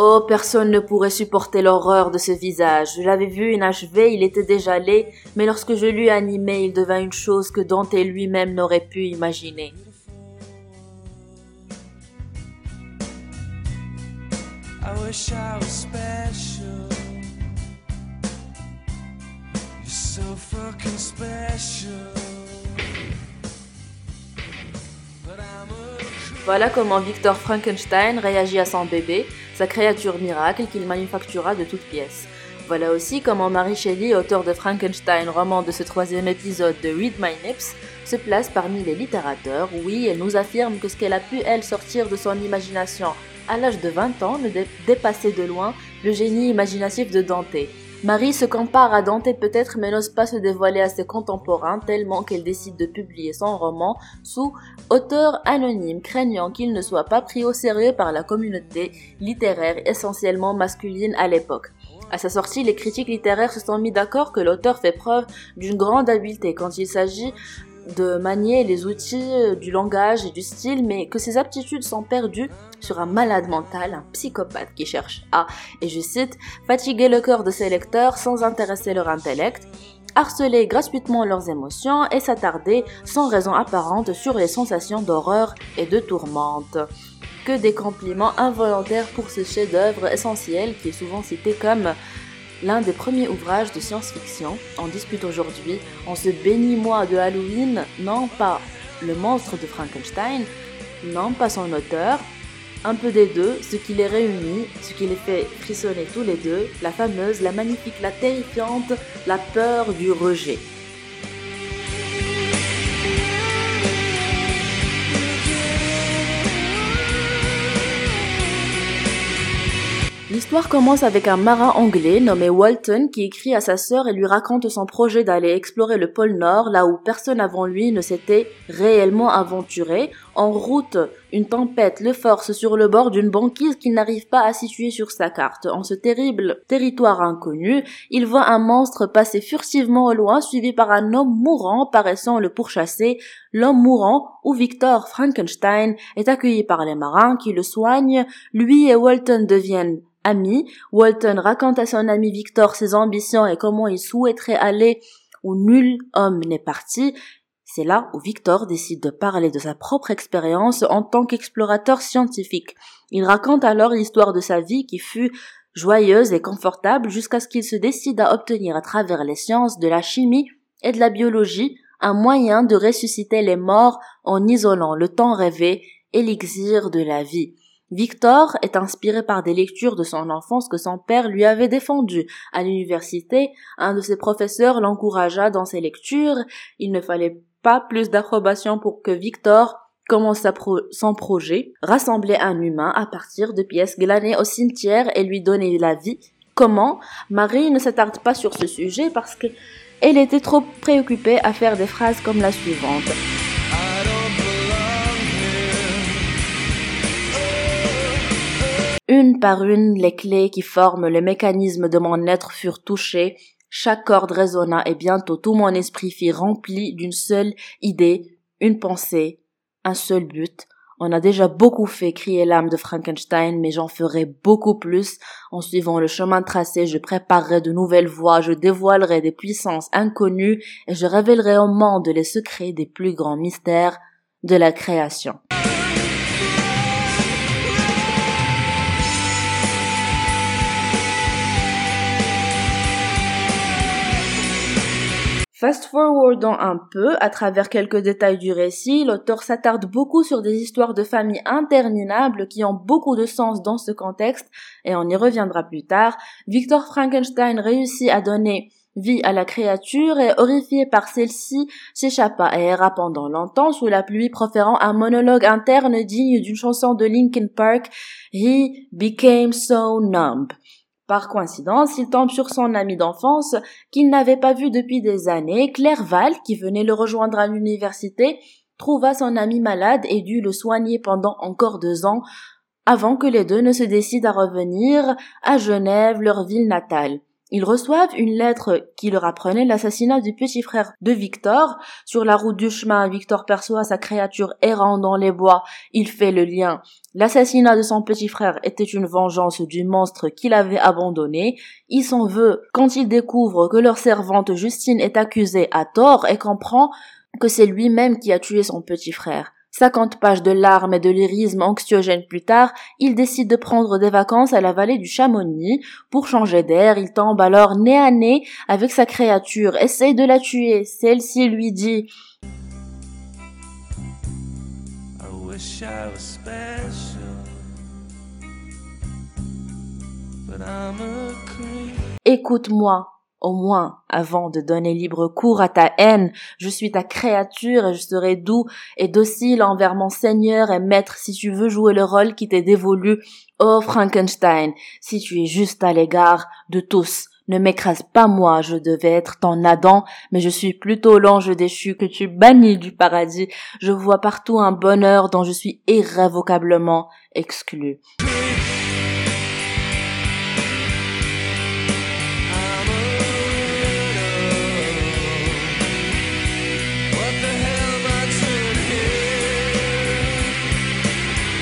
Oh, personne ne pourrait supporter l'horreur de ce visage. Je l'avais vu inachevé, il était déjà laid, mais lorsque je l'eus animé, il devint une chose que Dante lui-même n'aurait pu imaginer. Voilà comment Victor Frankenstein réagit à son bébé, sa créature miracle qu'il manufactura de toutes pièces. Voilà aussi comment Mary Shelley, auteur de Frankenstein, roman de ce troisième épisode de Read My Nips, se place parmi les littérateurs. Oui, elle nous affirme que ce qu'elle a pu, elle, sortir de son imagination à l'âge de 20 ans ne dé- dépassait de loin le génie imaginatif de Dante. Marie se compare à Dante peut-être mais n'ose pas se dévoiler à ses contemporains tellement qu'elle décide de publier son roman sous auteur anonyme craignant qu'il ne soit pas pris au sérieux par la communauté littéraire essentiellement masculine à l'époque. À sa sortie, les critiques littéraires se sont mis d'accord que l'auteur fait preuve d'une grande habileté quand il s'agit de manier les outils euh, du langage et du style, mais que ses aptitudes sont perdues sur un malade mental, un psychopathe qui cherche à, et je cite, fatiguer le cœur de ses lecteurs sans intéresser leur intellect, harceler gratuitement leurs émotions et s'attarder sans raison apparente sur les sensations d'horreur et de tourmente. Que des compliments involontaires pour ce chef-d'œuvre essentiel qui est souvent cité comme l'un des premiers ouvrages de science-fiction. On discute aujourd'hui, on se bénit moi de Halloween, non pas le monstre de Frankenstein, non pas son auteur, un peu des deux, ce qui les réunit, ce qui les fait frissonner tous les deux, la fameuse, la magnifique, la terrifiante, la peur du rejet. L'histoire commence avec un marin anglais nommé Walton qui écrit à sa sœur et lui raconte son projet d'aller explorer le pôle Nord là où personne avant lui ne s'était réellement aventuré. En route, une tempête le force sur le bord d'une banquise qu'il n'arrive pas à situer sur sa carte. En ce terrible territoire inconnu, il voit un monstre passer furtivement au loin suivi par un homme mourant paraissant le pourchasser. L'homme mourant, ou Victor Frankenstein, est accueilli par les marins qui le soignent. Lui et Walton deviennent amis. Walton raconte à son ami Victor ses ambitions et comment il souhaiterait aller où nul homme n'est parti. C'est là où Victor décide de parler de sa propre expérience en tant qu'explorateur scientifique. Il raconte alors l'histoire de sa vie qui fut joyeuse et confortable jusqu'à ce qu'il se décide à obtenir à travers les sciences de la chimie et de la biologie un moyen de ressusciter les morts en isolant le temps rêvé, élixir de la vie. Victor est inspiré par des lectures de son enfance que son père lui avait défendues. À l'université, un de ses professeurs l'encouragea dans ses lectures. Il ne fallait pas plus d'approbation pour que Victor commence son projet, rassembler un humain à partir de pièces glanées au cimetière et lui donner la vie. Comment? Marie ne s'attarde pas sur ce sujet parce que elle était trop préoccupée à faire des phrases comme la suivante. Une par une, les clés qui forment le mécanisme de mon être furent touchées, chaque corde résonna et bientôt tout mon esprit fut rempli d'une seule idée, une pensée, un seul but. On a déjà beaucoup fait crier l'âme de Frankenstein, mais j'en ferai beaucoup plus. En suivant le chemin tracé, je préparerai de nouvelles voies, je dévoilerai des puissances inconnues et je révélerai au monde les secrets des plus grands mystères de la création. Fast-forwardons un peu, à travers quelques détails du récit, l'auteur s'attarde beaucoup sur des histoires de famille interminables qui ont beaucoup de sens dans ce contexte, et on y reviendra plus tard. Victor Frankenstein réussit à donner vie à la créature et, horrifié par celle-ci, s'échappa et erra pendant longtemps sous la pluie proférant un monologue interne digne d'une chanson de Linkin Park, He became so numb. Par coïncidence, il tombe sur son ami d'enfance qu'il n'avait pas vu depuis des années. Clerval, qui venait le rejoindre à l'université, trouva son ami malade et dut le soigner pendant encore deux ans. avant que les deux ne se décident à revenir à Genève, leur ville natale. Ils reçoivent une lettre qui leur apprenait l'assassinat du petit frère de Victor. Sur la route du chemin, Victor perçoit sa créature errant dans les bois. Il fait le lien. L'assassinat de son petit frère était une vengeance du monstre qu'il avait abandonné. Il s'en veut quand il découvre que leur servante Justine est accusée à tort et comprend que c'est lui-même qui a tué son petit frère. 50 pages de larmes et de lyrisme anxiogènes plus tard, il décide de prendre des vacances à la vallée du Chamonix. Pour changer d'air, il tombe alors nez à nez avec sa créature, essaye de la tuer. Celle-ci lui dit Écoute-moi, au moins, avant de donner libre cours à ta haine, je suis ta créature et je serai doux et docile envers mon Seigneur et Maître si tu veux jouer le rôle qui t'est dévolu. Oh Frankenstein, si tu es juste à l'égard de tous, ne m'écrase pas moi, je devais être ton Adam, mais je suis plutôt l'ange déchu que tu bannis du paradis. Je vois partout un bonheur dont je suis irrévocablement exclu.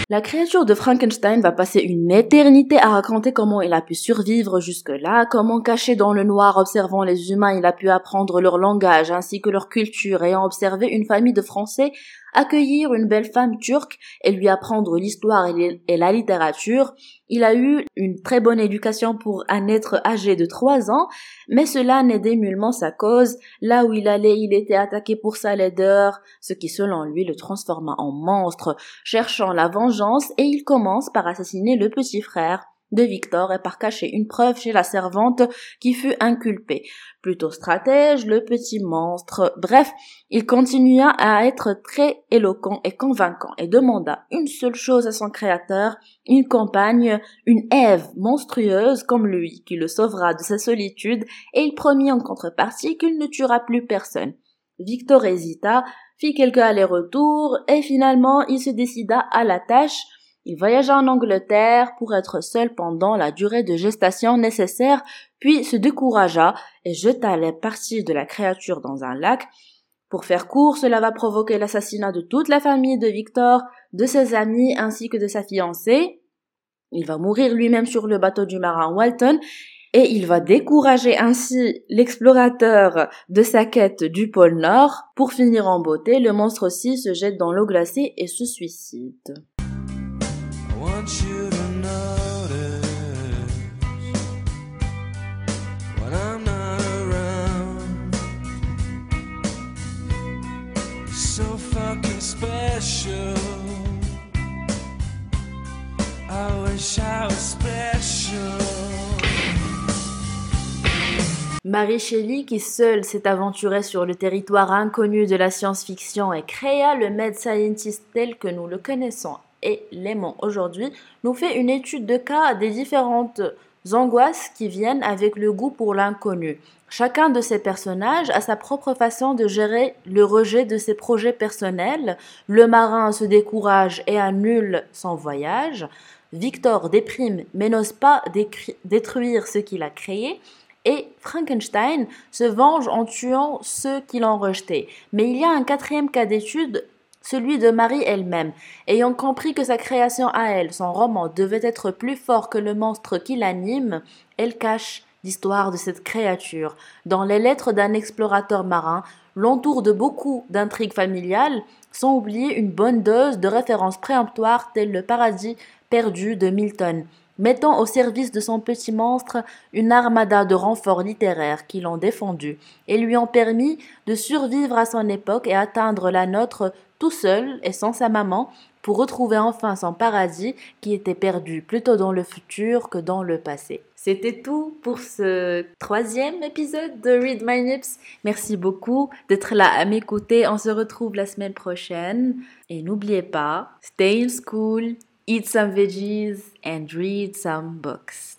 La créature de Frankenstein va passer une éternité à raconter comment il a pu survivre jusque-là, comment caché dans le noir observant les humains il a pu apprendre leur langage ainsi que leur culture, ayant observé une famille de Français accueillir une belle femme turque et lui apprendre l'histoire et la littérature. Il a eu une très bonne éducation pour un être âgé de trois ans, mais cela n'aidait nullement sa cause. Là où il allait, il était attaqué pour sa laideur, ce qui selon lui le transforma en monstre, cherchant la vengeance et il commence par assassiner le petit frère de Victor et par cacher une preuve chez la servante qui fut inculpée. Plutôt stratège, le petit monstre. Bref, il continua à être très éloquent et convaincant et demanda une seule chose à son créateur, une compagne, une Ève monstrueuse comme lui qui le sauvera de sa solitude et il promit en contrepartie qu'il ne tuera plus personne. Victor hésita, fit quelques allers-retours et finalement il se décida à la tâche il voyagea en Angleterre pour être seul pendant la durée de gestation nécessaire, puis se découragea et jeta les parties de la créature dans un lac. Pour faire court, cela va provoquer l'assassinat de toute la famille de Victor, de ses amis ainsi que de sa fiancée. Il va mourir lui-même sur le bateau du marin Walton et il va décourager ainsi l'explorateur de sa quête du pôle Nord. Pour finir en beauté, le monstre aussi se jette dans l'eau glacée et se suicide. Marie Shelley, qui seule s'est aventurée sur le territoire inconnu de la science-fiction et créa le Med Scientist tel que nous le connaissons et l'aimant aujourd'hui, nous fait une étude de cas des différentes angoisses qui viennent avec le goût pour l'inconnu. Chacun de ces personnages a sa propre façon de gérer le rejet de ses projets personnels. Le marin se décourage et annule son voyage. Victor déprime mais n'ose pas détruire ce qu'il a créé. Et Frankenstein se venge en tuant ceux qui l'ont rejeté. Mais il y a un quatrième cas d'étude celui de Marie elle-même. Ayant compris que sa création à elle, son roman, devait être plus fort que le monstre qui l'anime, elle cache l'histoire de cette créature. Dans les lettres d'un explorateur marin, l'entour de beaucoup d'intrigues familiales, sans oublier une bonne dose de références préemptoires telles le paradis perdu de Milton mettant au service de son petit monstre une armada de renforts littéraires qui l'ont défendu et lui ont permis de survivre à son époque et atteindre la nôtre tout seul et sans sa maman, pour retrouver enfin son paradis qui était perdu plutôt dans le futur que dans le passé. C'était tout pour ce troisième épisode de Read My Nips. Merci beaucoup d'être là à m'écouter. On se retrouve la semaine prochaine. Et n'oubliez pas, stay in school, eat some veggies and read some books.